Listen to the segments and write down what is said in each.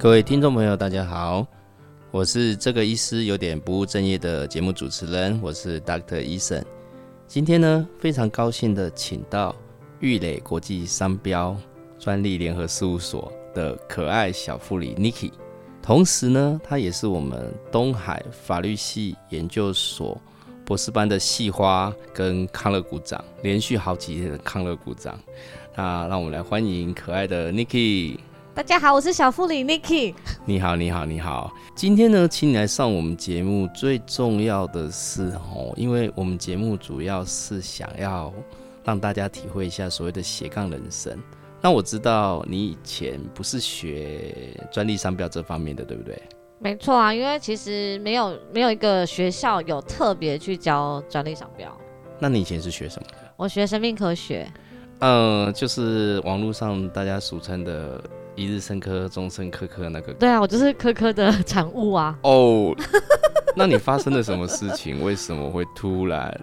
各位听众朋友，大家好，我是这个医师有点不务正业的节目主持人，我是 Doctor 医生。今天呢，非常高兴的请到玉磊国际商标专利联合事务所的可爱小妇女 Niki，同时呢，她也是我们东海法律系研究所博士班的系花跟康乐股长，连续好几天的康乐股长。那让我们来欢迎可爱的 Niki。大家好，我是小妇女 Niki。你好，你好，你好。今天呢，请你来上我们节目，最重要的是哦，因为我们节目主要是想要让大家体会一下所谓的斜杠人生。那我知道你以前不是学专利商标这方面的，对不对？没错啊，因为其实没有没有一个学校有特别去教专利商标。那你以前是学什么的？我学生命科学。嗯，就是网络上大家俗称的。一日生科，终身科科那个。对啊，我就是科科的产物啊。哦，那你发生了什么事情？为什么会突然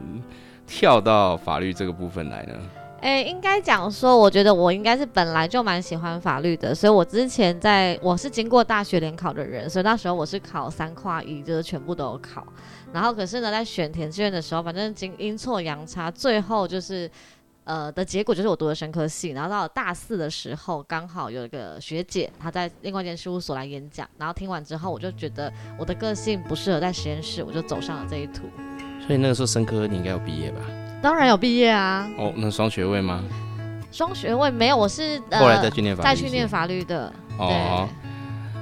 跳到法律这个部分来呢？哎，应该讲说，我觉得我应该是本来就蛮喜欢法律的，所以我之前在我是经过大学联考的人，所以那时候我是考三跨一，就是全部都有考。然后可是呢，在选填志愿的时候，反正经阴错阳差，最后就是。呃的结果就是我读了生科系，然后到了大四的时候，刚好有一个学姐她在另外一间事务所来演讲，然后听完之后，我就觉得我的个性不适合在实验室，我就走上了这一途。所以那个时候生科你应该有毕业吧？当然有毕业啊。哦，那双学位吗？双学位没有，我是后来再去念法再去念法律的。哦，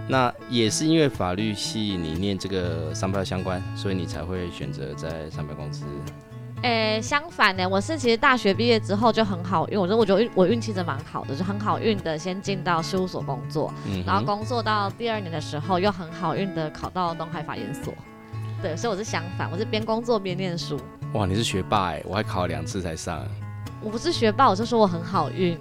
那也是因为法律系你念这个商标相关，所以你才会选择在商标公司。诶，相反呢，我是其实大学毕业之后就很好运，我觉得我觉得我运气真蛮好的，就很好运的先进到事务所工作，然后工作到第二年的时候又很好运的考到东海法研所，对，所以我是相反，我是边工作边念书。哇，你是学霸哎，我还考了两次才上。我不是学霸，我就说我很好运。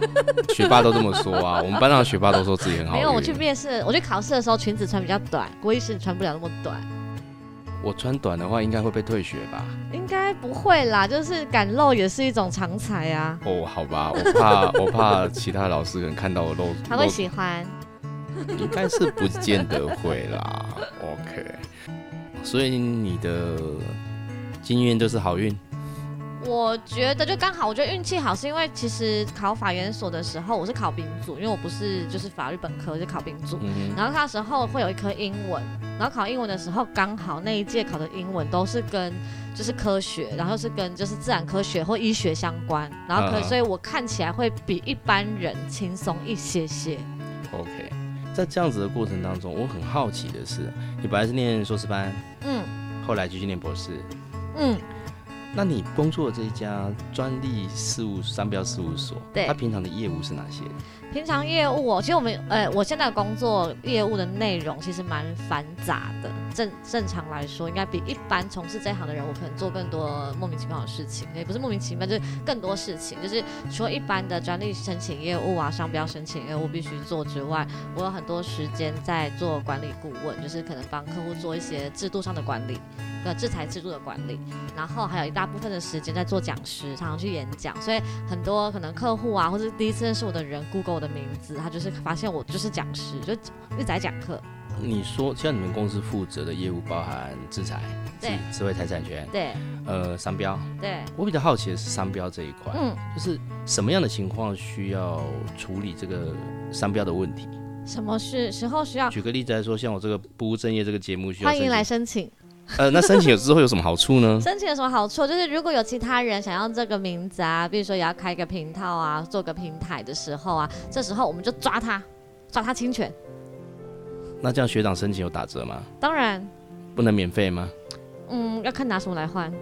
学霸都这么说啊，我们班上的学霸都说自己很好。没有，我去面试，我去考试的时候裙子穿比较短，郭医师穿不了那么短。我穿短的话，应该会被退学吧？应该不会啦，就是敢露也是一种常才啊。哦，好吧，我怕 我怕其他老师可能看到我露，他会喜欢。应该是不见得会啦。OK，所以你的经验就是好运。我觉得就刚好，我觉得运气好，是因为其实考法研所的时候，我是考兵组，因为我不是就是法律本科，就考兵组。然后那时候会有一科英文，然后考英文的时候，刚好那一届考的英文都是跟就是科学，然后是跟就是自然科学或医学相关，然后可所以我看起来会比一般人轻松一些些。OK，在这样子的过程当中，我很好奇的是，你本来是念硕士班，嗯，后来继续念博士，嗯。那你工作这一家专利事务商标事务所，对，它平常的业务是哪些？平常业务哦，其实我们呃，我现在工作业务的内容其实蛮繁杂的。正正常来说，应该比一般从事这行的人，我可能做更多莫名其妙的事情，也不是莫名其妙，就是更多事情。就是除了一般的专利申请业务啊、商标申请业务必须做之外，我有很多时间在做管理顾问，就是可能帮客户做一些制度上的管理。的制裁制度的管理，然后还有一大部分的时间在做讲师，常常去演讲，所以很多可能客户啊，或者第一次认识我的人，Google 我的名字，他就是发现我就是讲师，就一直在讲课。你说，像你们公司负责的业务包含制裁、对，智慧财产权，对，呃，商标，对。我比较好奇的是商标这一块，嗯，就是什么样的情况需要处理这个商标的问题？什么是时候需要？举个例子来说，像我这个不务正业这个节目，需要欢迎来申请。呃，那申请了之后有什么好处呢？申请有什么好处？就是如果有其他人想要这个名字啊，比如说也要开个平套啊，做个平台的时候啊，这时候我们就抓他，抓他侵权。那这样学长申请有打折吗？当然。不能免费吗？嗯，要看拿什么来换。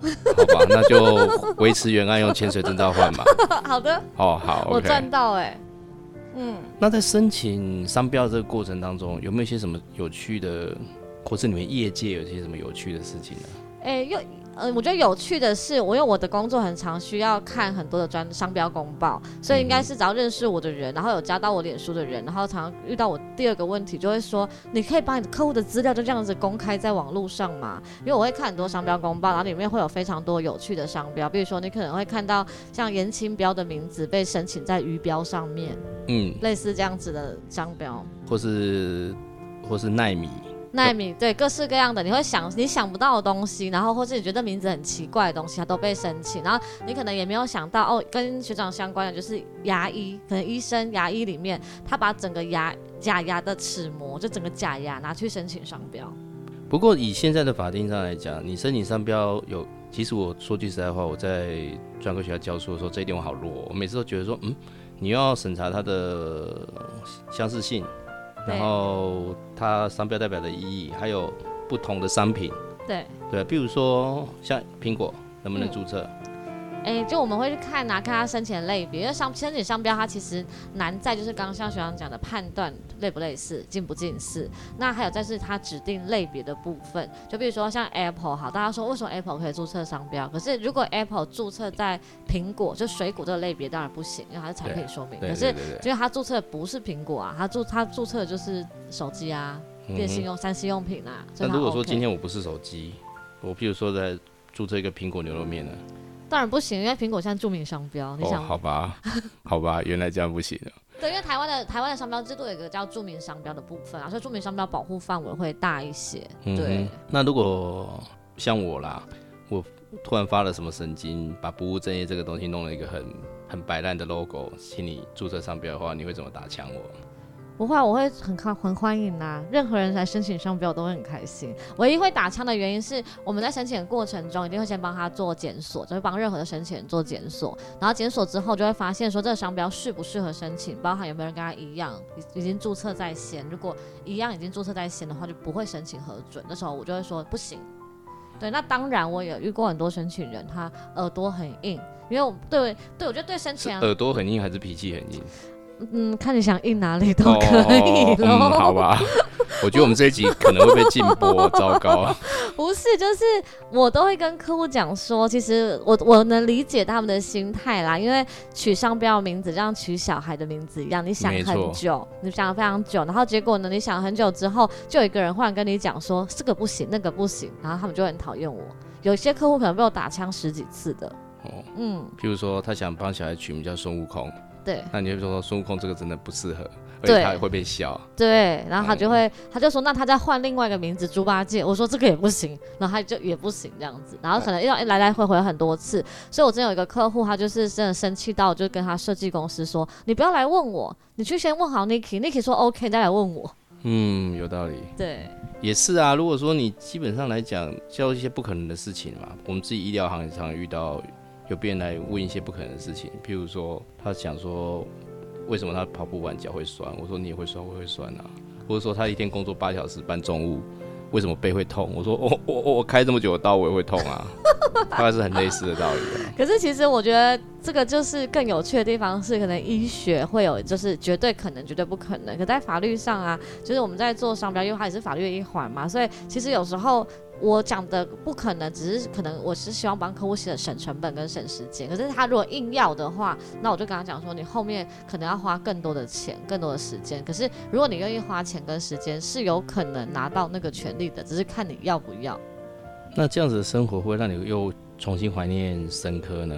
好吧，那就维持原案用潜水证照换吧。好的。哦，好，我赚到哎。嗯。那在申请商标这个过程当中，有没有一些什么有趣的？或是你们业界有些什么有趣的事情呢？哎，又呃，我觉得有趣的是，我因为我的工作很常需要看很多的专商标公报，所以应该是只要认识我的人，然后有加到我脸书的人，然后常常遇到我第二个问题，就会说，你可以把你的客户的资料就这样子公开在网络上嘛？因为我会看很多商标公报，然后里面会有非常多有趣的商标，比如说你可能会看到像严清标的名字被申请在鱼标上面，嗯，类似这样子的商标。或是或是奈米，纳米对各式各样的，你会想你想不到的东西，然后或是你觉得名字很奇怪的东西，它都被申请。然后你可能也没有想到哦，跟学长相关的就是牙医，可能医生牙医里面，他把整个牙假牙的齿模，就整个假牙拿去申请商标。不过以现在的法定上来讲，你申请商标有，其实我说句实在话，我在专科学校教书的时候，这一点我好弱，我每次都觉得说，嗯，你要审查它的相似性，然后它商标代表的意义，还有不同的商品，对，对，比如说像苹果能不能嗯注册？哎，就我们会去看啊，看他申请的类别，因为商申请商标，它其实难在就是刚刚像学长讲的判断类不类似、近不近似。那还有再是它指定类别的部分，就比如说像 Apple 好，大家说为什么 Apple 可以注册商标？可是如果 Apple 注册在苹果，就水果这个类别当然不行，因为它是产品说明。可是因为它注册的不是苹果啊，它注它注册的就是手机啊、电信用、三 C 用品啊。那如果说今天我不是手机，我譬如说在注册一个苹果牛肉面呢？当然不行，因为苹果现在著名商标，你哦，想好吧，好吧，原来这样不行啊。对，因为台湾的台湾的商标制度有一个叫著名商标的部分啊，所以著名商标保护范围会大一些。嗯对哼，那如果像我啦，我突然发了什么神经，把不务正业这个东西弄了一个很很摆烂的 logo，请你注册商标的话，你会怎么打枪我？不会，我会很欢很欢迎啦、任何人来申请商标我都会很开心。唯一会打枪的原因是我们在申请的过程中一定会先帮他做检索，就会帮任何的申请人做检索，然后检索之后就会发现说这个商标适不适合申请，包含有没有人跟他一样已已经注册在先，如果一样已经注册在先的话，就不会申请核准。那时候我就会说不行。对，那当然我也遇过很多申请人，他耳朵很硬，因为我对对我觉得对申请人，耳朵很硬还是脾气很硬？嗯，看你想印哪里都可以哦。嗯，好吧。我觉得我们这一集可能会被禁播，糟糕。不是，就是我都会跟客户讲说，其实我我能理解他们的心态啦，因为取商标名字，就像取小孩的名字一样，你想很久，你想了非常久，然后结果呢，你想很久之后，就有一个人忽然跟你讲说这个不行，那个不行，然后他们就很讨厌我。有些客户可能被我打枪十几次的，哦，嗯，譬如说他想帮小孩取名叫孙悟空，对那你会说孙悟空这个真的不适合，而且他会被笑。对，然后他就会，他就说那他再换另外一个名字猪八戒，我说这个也不行，然后他就也不行这样子，然后可能要来来回回很多次，所以我之前有一个客户，他就是真的生气到，就跟他设计公司说，你不要来问我，你去先问好 Niki，Niki 说 OK，再来问我。嗯，有道理。对，也是啊，如果说你基本上来讲教一些不可能的事情嘛，我们自己医疗行业常遇到有病人来问一些不可能的事情，譬如说他想说为什么他跑步完脚会酸，我说你也会酸，我会酸啊，或者说他一天工作八小时搬重物，为什么背会痛？我说我我我我开这么久的刀我也会痛啊，大概是很类似的道理啊。可是其实我觉得这个就是更有趣的地方是，可能医学会有就是绝对可能、绝对不可能。可在法律上啊，就是我们在做商标，因为它也是法律的一环嘛，所以其实有时候我讲的不可能，只是可能我是希望帮客户省省成本跟省时间。可是他如果硬要的话，那我就跟他讲说，你后面可能要花更多的钱、更多的时间。可是如果你愿意花钱跟时间，是有可能拿到那个权利的，只是看你要不要。那这样子的生活会让你又重新怀念生科呢？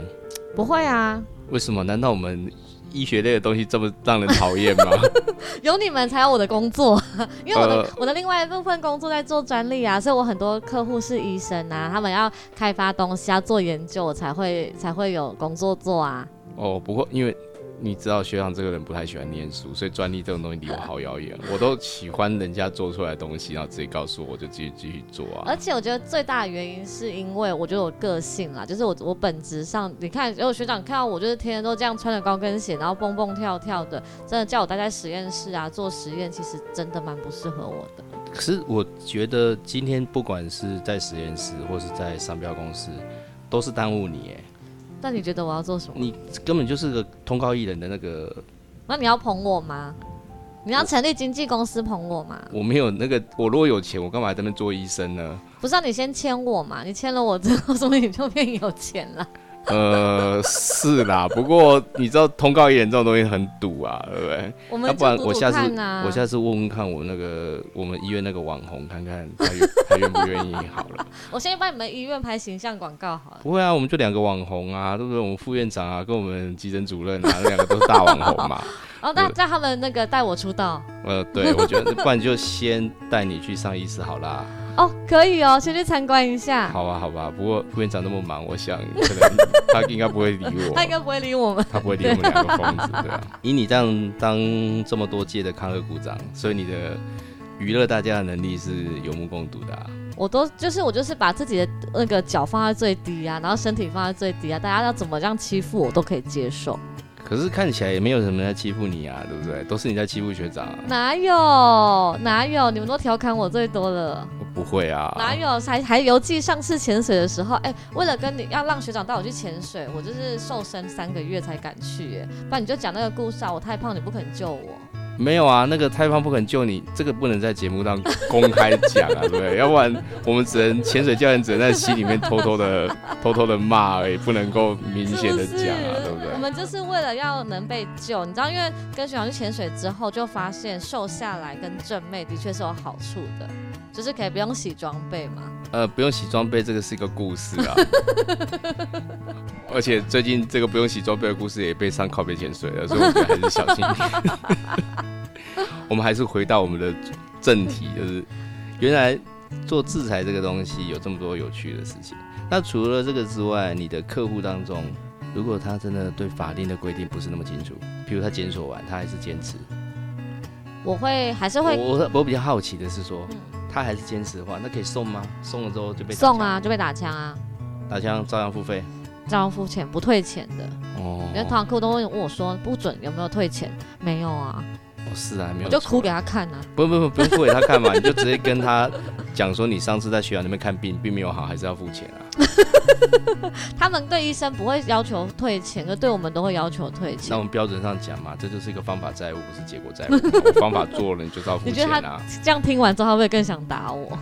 不会啊，为什么？难道我们医学类的东西这么让人讨厌吗？有你们才有我的工作，因为我的、呃我的另外一部分工作在做专利啊，所以我很多客户是医生啊，他们要开发东西，要做研究，我才会才会有工作做啊。哦，不过因为你知道学长这个人不太喜欢念书，所以专利这种东西离我好遥远。我都喜欢人家做出来的东西，然后直接告诉我，我就继续继续做啊而。且我觉得最大的原因是因为我觉得我个性啦，就是我我本质上，你看，如果学长看到我就是天天都这样穿着高跟鞋，然后蹦蹦跳跳的，真的叫我待在实验室啊做实验，其实真的蛮不适合我的。可是我觉得今天不管是在实验室或是在商标公司，都是耽误你哎，那你觉得我要做什么？你根本就是个通告艺人的那个，那你要捧我吗？你要成立经纪公司捧我吗？我没有那个，我如果有钱，我干嘛在那边做医生呢？不是、啊、你先签我嘛？你签了我之后，说不定你就变有钱了。呃，是啦，不过你知道通告艺人这种东西很堵啊，对不对？我们要不然我下次我下次问问看我那个我们医院那个网红，看看他愿他愿不愿意好了。我先帮你们医院拍形象广告好了。不会啊，我们就两个网红啊，对不对？我们副院长啊，跟我们急诊主任啊，那两个都是大网红嘛。哦，那对让他们那个带我出道呃，对，我觉得不然就先带你去上医师好啦。哦，可以哦，先去参观一下。好吧，好吧。不过副院长那么忙，我想可能 他应该不会理我。他应该不会理我们。他不会理我们两个疯子，对啊。以你这样当这么多届的康乐股长，所以你的娱乐大家的能力是有目共睹的、啊。我都就是我就是把自己的那个脚放在最低啊，然后身体放在最低啊，大家要怎么这样欺负我都可以接受。可是看起来也没有什么人在欺负你啊，对不对？都是你在欺负学长、啊。哪有哪有？你们都调侃我最多了。我不会啊，哪有？还还犹记上次潜水的时候，哎、为了跟你要让学长带我去潜水，我就是瘦身三个月才敢去，哎，不然你就讲那个故事啊，我太胖，你不肯救我。没有啊，那个太胖不肯救你，这个不能在节目上公开讲啊，对不对？要不然我们只能潜水教练只能在心里面偷偷的、偷偷的骂而已，不能够明显的是不是讲啊，对不对我？们就是为了要能被救，你知道，因为跟学长去潜水之后，就发现瘦下来跟正妹的确是有好处的，就是可以不用洗装备嘛。呃，不用洗装备，这个是一个故事啊。而且最近这个不用洗装备的故事也被上靠背潜水了，所以我觉得还是小心一点。我们还是回到我们的正题，就是原来做制裁这个东西有这么多有趣的事情。那除了这个之外，你的客户当中，如果他真的对法令的规定不是那么清楚，比如他检索完他还是坚持，我会还是会我我比较好奇的是说，嗯他还是坚持的话，那可以送吗？送了之后就被送啊，就被打枪啊，打枪照样付费。照样付钱不退钱的。哦，因为通常客户都会问我说不准有没有退钱，没有啊，哦是啊，没有错我就哭给他看啊。不不不不用付给他看嘛，你就直接跟他讲说你上次在学校那边看病并没有好，还是要付钱啊。他们对医生不会要求退钱，就对我们都会要求退钱那我。们标准上讲嘛，这就是一个方法债务，不是结果债务。我方法做了，你就是要付你觉得钱啊。这样听完之后，他会不会更想打我？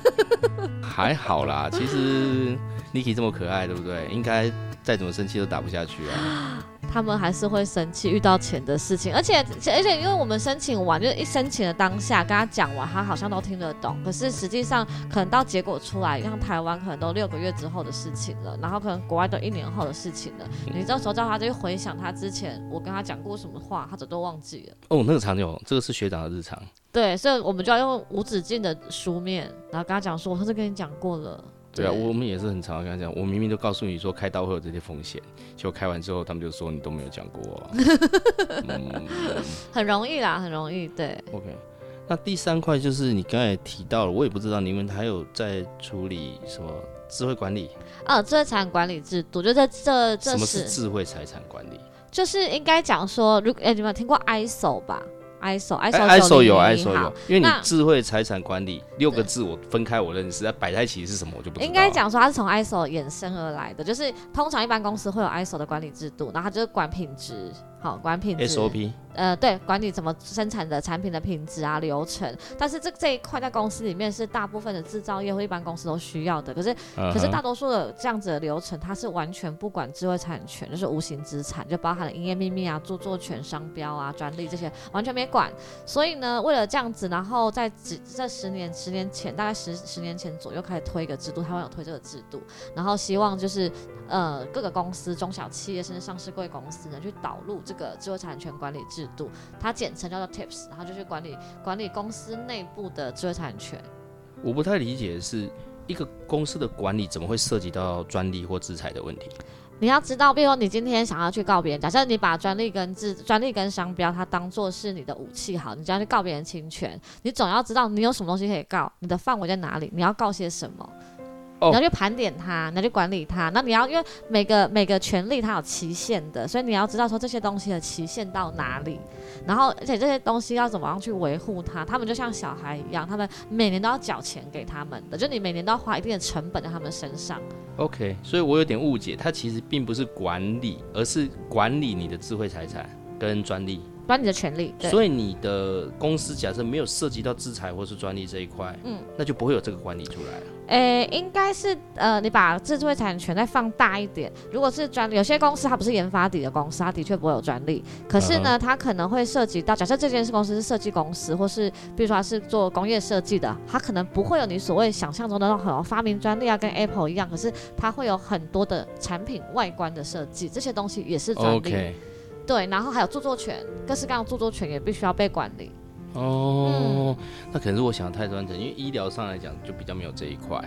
还好啦，其实 Niki 这么可爱，对不对？应该再怎么生气都打不下去啊。他们还是会生气，遇到钱的事情，而且而且因为我们申请完，就是一申请的当下跟他讲完，他好像都听得懂，可是实际上可能到结果出来，像台湾可能都六个月之后的事情了，然后可能国外都一年后的事情了，你这时候叫他就去回想他之前我跟他讲过什么话，他早都忘记了。哦，那个场景，这个是学长的日常。对，所以我们就要用无止境的书面，然后跟他讲说，我上次跟你讲过了。对啊，我们也是很常跟他讲，我明明都告诉你说开刀会有这些风险，结果开完之后他们就说你都没有讲过、嗯 很容易啦，很容易。对，OK，那第三块就是你刚才提到了，我也不知道你们还有在处理什么智慧管理？啊，智慧财产管理制度，就在这这什么是是智慧财产管理？就是应该讲说，如果哎、你们有听过 ISO 吧？ISO 哎 ISO，ISO 有 ISO 有，因为你智慧财产管理六个字我分开我认识，那摆在一起是什么我就不知道。应该讲说它是从 ISO 衍生而来的，就是通常一般公司会有 ISO 的管理制度，然后它就是管品质，好管品质 SOP 呃，对，管理怎么生产的产品的品质啊、流程，但是这这一块在公司里面是大部分的制造业或一般公司都需要的。可是，可是大多数的这样子的流程，它是完全不管智慧产权，就是无形资产，就包含了营业秘密啊、著作权、商标啊、专利这些，完全没管。所以呢，为了这样子，然后在几这十年、十年前，大概十十年前左右开始推一个制度，台湾有推这个制度，然后希望就是呃各个公司、中小企业甚至上市贵公司呢，去导入这个智慧产权管理制度，它简称叫做 TIPS，然后就去管理管理公司内部的知识产权。我不太理解的是一个公司的管理怎么会涉及到专利或制裁的问题？你要知道，比如说你今天想要去告别人，假设你把专利跟制专利跟商标它当做是你的武器，好，你就要去告别人侵权，你总要知道你有什么东西可以告，你的范围在哪里，你要告些什么。哦你要去盘点它，你要去管理它。那你要因为每个每个权利它有期限的，所以你要知道说这些东西的期限到哪里，然后而且这些东西要怎么样去维护它。他们就像小孩一样，他们每年都要缴钱给他们的，就你每年都要花一定的成本在他们身上。OK，所以我有点误解，它其实并不是管理，而是管理你的智慧财产。跟专利。管你的权利。对，所以你的公司假设没有涉及到制裁或是专利这一块，嗯，那就不会有这个管理出来了。诶，应该是呃，你把智慧产权再放大一点。如果是专利，有些公司它不是研发底的公司，它的确不会有专利。可是呢，它可能会涉及到，假设这件事公司是设计公司，或是比如说它是做工业设计的，它可能不会有你所谓想象中的那种发明专利啊，跟 Apple 一样。可是它会有很多的产品外观的设计，这些东西也是专利。对，然后还有著作权，各式各样的著作权也必须要被管理。哦，那可能是我想的太专程，因为医疗上来讲就比较没有这一块。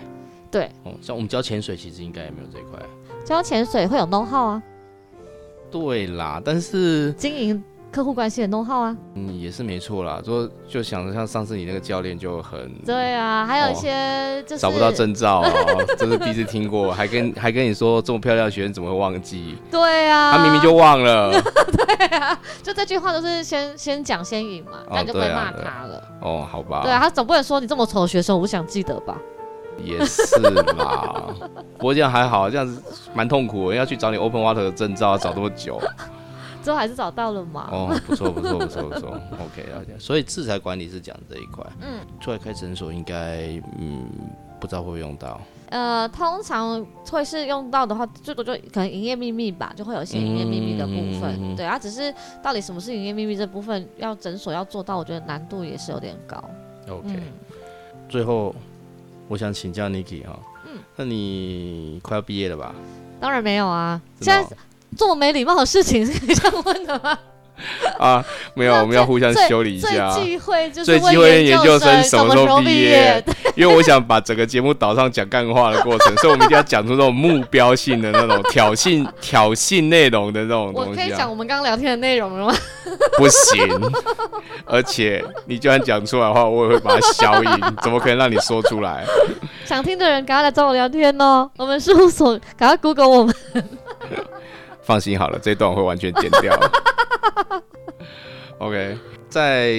对，哦，像我们教潜水，其实应该也没有这一块。教潜水会有 know how 啊，对啦，但是经营客户关系的 know how 啊。嗯也是没错啦，说就想着像上次你那个教练就很对啊，还有一哦些就是找不到证照哦，这是第一次听过，还跟还跟你说这么漂亮的学生怎么会忘记？对啊，他明明就忘了。就这句话都是先先讲先赢嘛，哦那你就不会骂他了。哦，好吧。对啊，他总不能说你这么丑的学生，我不想记得吧？也是嘛，不过这样还好，这样子蛮痛苦的，要去找你 Open Water 的证照，要找这么久。最后还是找到了嘛。哦，不错不错不错不错，OK 了解。所以制裁管理是讲这一块，嗯，出来开诊所应该嗯不知道会不会用到。呃，通常会是用到的话，最多就可能营业秘密吧，就会有一些营业秘密的部分。对啊，只是到底什么是营业秘密这部分，要诊所要做到，我觉得难度也是有点高。OK，、嗯，最后我想请教 Niki 哈，嗯那你快要毕业了吧？当然没有啊，现在这么没礼貌的事情是可以这样问的吗？哦、啊，没有，我们要互相修理一下。最忌讳就是最忌问讳研究究生什么时候毕业业？因为我想把整个节目导上讲干话的过程，所以我们一定要讲出这种目标性的那种挑衅、挑衅内容的那种我可以讲我们刚刚聊天的内容了吗？不行。而且你就算讲出来的话，我也会把它消音，怎么可能让你说出来？想听的人赶快来找我聊天哦。我们事务所赶快 Google 我们。放心好了，这一段我会完全剪掉。OK，在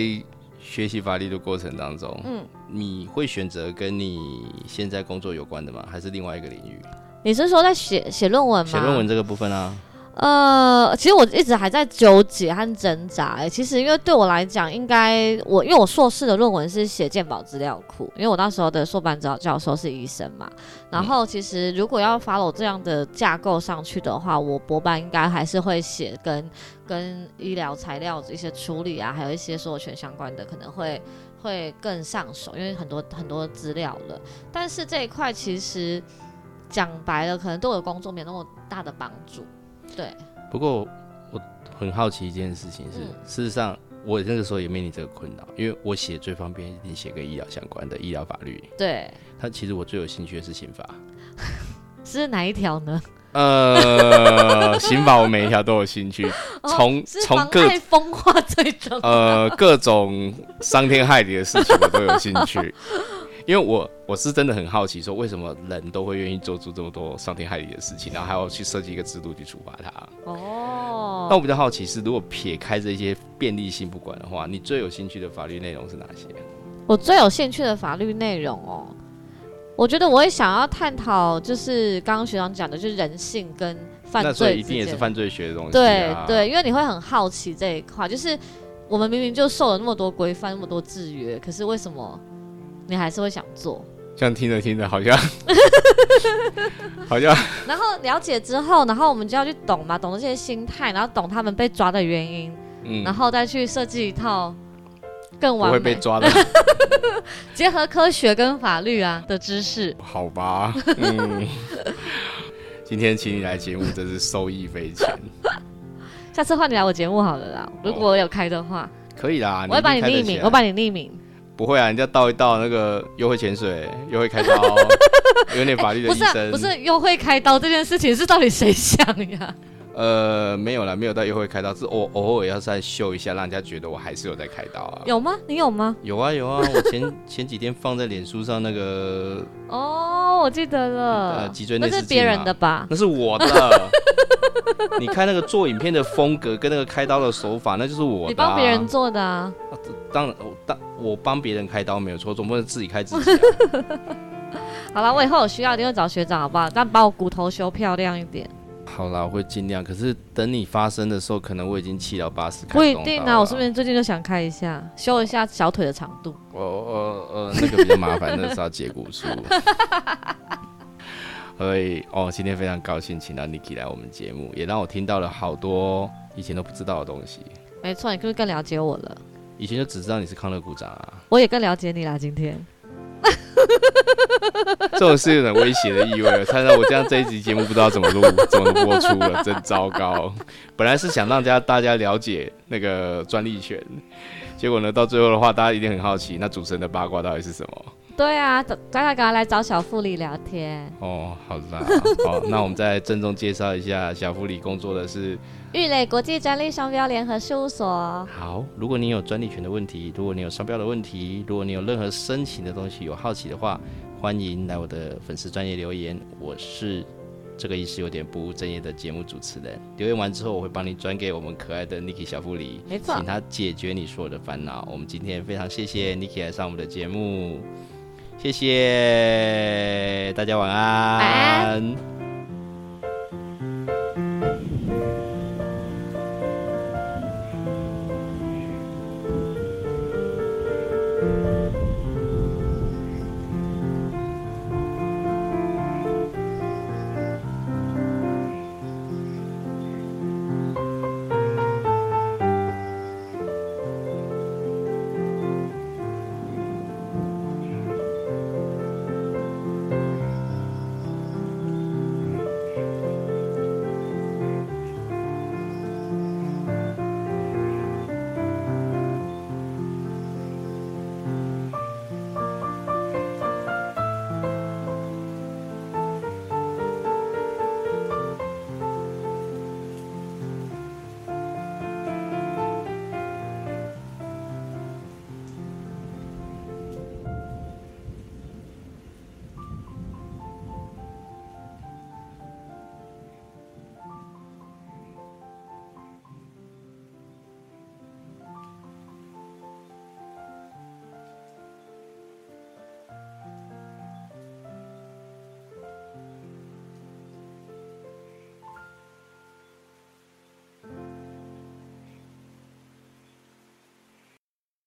学习法律的过程当中，嗯，你会选择跟你现在工作有关的吗？还是另外一个领域？你是说在写写论文吗？写论文这个部分啊，呃，其实我一直还在纠结和挣扎、欸。其实因为对我来讲，应该我因为我硕士的论文是写鉴宝资料库，因为我那时候的硕班教教授是医生嘛。然后其实如果要 follow 这样的架构上去的话，我博班应该还是会写跟跟医疗材料一些处理啊，还有一些所有权相关的，可能会会更上手，因为很多很多资料了。但是这一块其实讲白了，可能对我的工作没有那么大的帮助。对，不过我很好奇一件事情是，嗯事实上我那个时候也面临这个困扰，因为我写最方便一定写跟医疗相关的医疗法律。对，它其实我最有兴趣的是刑法。是哪一条呢？呃，刑法我每一条都有兴趣，从从各风化最重。呃各种伤天害理的事情我都有兴趣，因为我我是真的很好奇，说为什么人都会愿意做出这么多伤天害理的事情，然后还要去设计一个制度去处罚他。哦，那我比较好奇是，如果撇开这些便利性不管的话，你最有兴趣的法律内容是哪些？我最有兴趣的法律内容哦，我觉得我会想要探讨，就是刚刚学长讲的，就是人性跟犯那所以罪一定也是犯罪学的东西、对啊。对，因为你会很好奇这一块，就是我们明明就受了那么多规范、那么多制约，可是为什么你还是会想做？这样听着听着，好像 好像然后了解之后，然后我们就要去懂嘛，懂这些心态，然后懂他们被抓的原因，嗯，然后再去设计一套更不会完美被抓的，结合科学跟法律啊的知识。好吧？嗯，今天请你来节目，真是受益匪浅。下次换你来我节目好了啦，如果我有开的话，可以啦，我会把你匿名我把你匿名。不会啊，人家倒一倒那个又会潜水，又会开刀，有点法律的不是、啊、医生，不是又会开刀这件事情是到底谁想呀？呃，没有了，没有到优惠开刀，是偶偶尔要再秀一下，让人家觉得我还是有在开刀啊。有吗？你有吗？有啊有啊，我前 前几天放在脸书上那个哦，我记得呃了，脊椎那是别人的吧？那是我的。你看那个做影片的风格跟那个开刀的手法，那就是我的、啊。你帮别人做的啊？当然，我当我帮别人开刀没有错，总不能自己开自己、啊。好了，我以后有需要一定会找学长，好不好？但把我骨头修漂亮一点。好啦，我会尽量。可是等你发生的时候，可能我已经七到八十。不一定啊，我是不是最近就想开一下，修一下小腿的长度？哦哦哦，那个比较麻烦，那是要解骨术。所以哦，今天非常高兴请到 Niki 来我们节目，也让我听到了好多以前都不知道的东西。没错，你是不是更了解我了？以前就只知道你是康乐股长啊。我也更了解你啦，今天。这种是有点威胁的意味了，看到我这样这一集节目不知道怎么录、怎么播出了，真糟糕。本来是想让家大家了解那个专利权，结果呢，到最后的话，大家一定很好奇，那主持人的八卦到底是什么？对啊，大家赶快来找小富里聊天。哦，好啦，好，那我们再郑重介绍一下，小富里工作的是玉磊国际专利商标联合事务所。好，如果你有专利权的问题，如果你有商标的问题，如果你有任何申请的东西有好奇的话，欢迎来我的粉丝专业留言。我是这个意思有点不务正业的节目主持人。留言完之后，我会帮你转给我们可爱的 Niki 小富里，没错，请他解决你所有的烦恼。我们今天非常谢谢 Niki 来上我们的节目。谢谢大家，晚安。晚安。